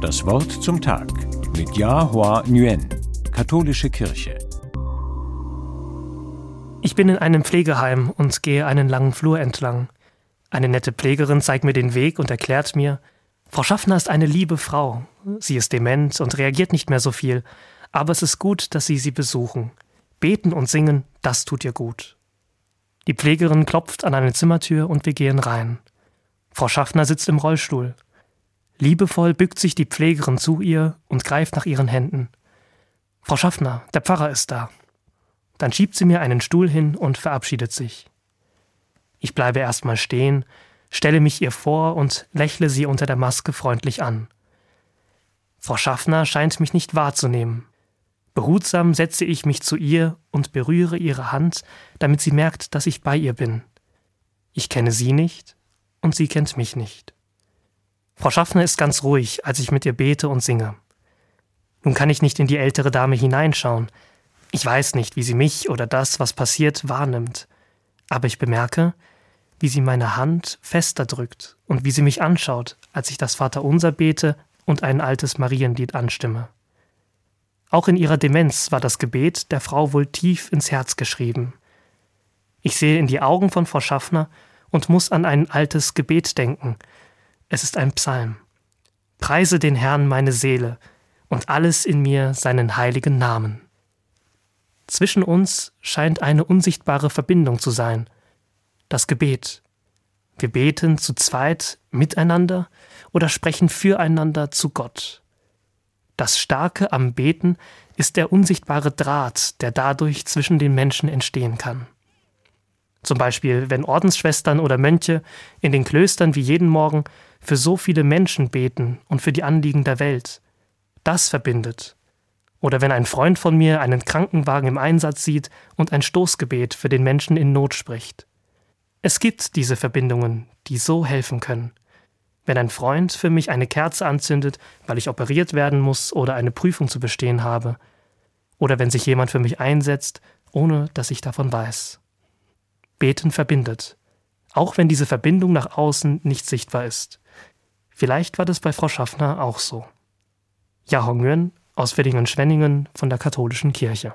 Das Wort zum Tag mit Yahua Nguyen, Katholische Kirche. Ich bin in einem Pflegeheim und gehe einen langen Flur entlang. Eine nette Pflegerin zeigt mir den Weg und erklärt mir, Frau Schaffner ist eine liebe Frau. Sie ist dement und reagiert nicht mehr so viel, aber es ist gut, dass Sie sie besuchen. Beten und singen, das tut ihr gut. Die Pflegerin klopft an eine Zimmertür und wir gehen rein. Frau Schaffner sitzt im Rollstuhl. Liebevoll bückt sich die Pflegerin zu ihr und greift nach ihren Händen. Frau Schaffner, der Pfarrer ist da. Dann schiebt sie mir einen Stuhl hin und verabschiedet sich. Ich bleibe erstmal stehen, stelle mich ihr vor und lächle sie unter der Maske freundlich an. Frau Schaffner scheint mich nicht wahrzunehmen. Behutsam setze ich mich zu ihr und berühre ihre Hand, damit sie merkt, dass ich bei ihr bin. Ich kenne sie nicht und sie kennt mich nicht. Frau Schaffner ist ganz ruhig, als ich mit ihr bete und singe. Nun kann ich nicht in die ältere Dame hineinschauen. Ich weiß nicht, wie sie mich oder das, was passiert, wahrnimmt. Aber ich bemerke, wie sie meine Hand fester drückt und wie sie mich anschaut, als ich das Vaterunser bete und ein altes Marienlied anstimme. Auch in ihrer Demenz war das Gebet der Frau wohl tief ins Herz geschrieben. Ich sehe in die Augen von Frau Schaffner und muss an ein altes Gebet denken, es ist ein Psalm. Preise den Herrn meine Seele und alles in mir seinen heiligen Namen. Zwischen uns scheint eine unsichtbare Verbindung zu sein. Das Gebet. Wir beten zu zweit miteinander oder sprechen füreinander zu Gott. Das Starke am Beten ist der unsichtbare Draht, der dadurch zwischen den Menschen entstehen kann. Zum Beispiel, wenn Ordensschwestern oder Mönche in den Klöstern wie jeden Morgen für so viele Menschen beten und für die Anliegen der Welt. Das verbindet. Oder wenn ein Freund von mir einen Krankenwagen im Einsatz sieht und ein Stoßgebet für den Menschen in Not spricht. Es gibt diese Verbindungen, die so helfen können. Wenn ein Freund für mich eine Kerze anzündet, weil ich operiert werden muss oder eine Prüfung zu bestehen habe. Oder wenn sich jemand für mich einsetzt, ohne dass ich davon weiß. Beten verbindet, auch wenn diese Verbindung nach außen nicht sichtbar ist. Vielleicht war das bei Frau Schaffner auch so. Ja Hongren aus Weddingen-Schwenningen von der katholischen Kirche.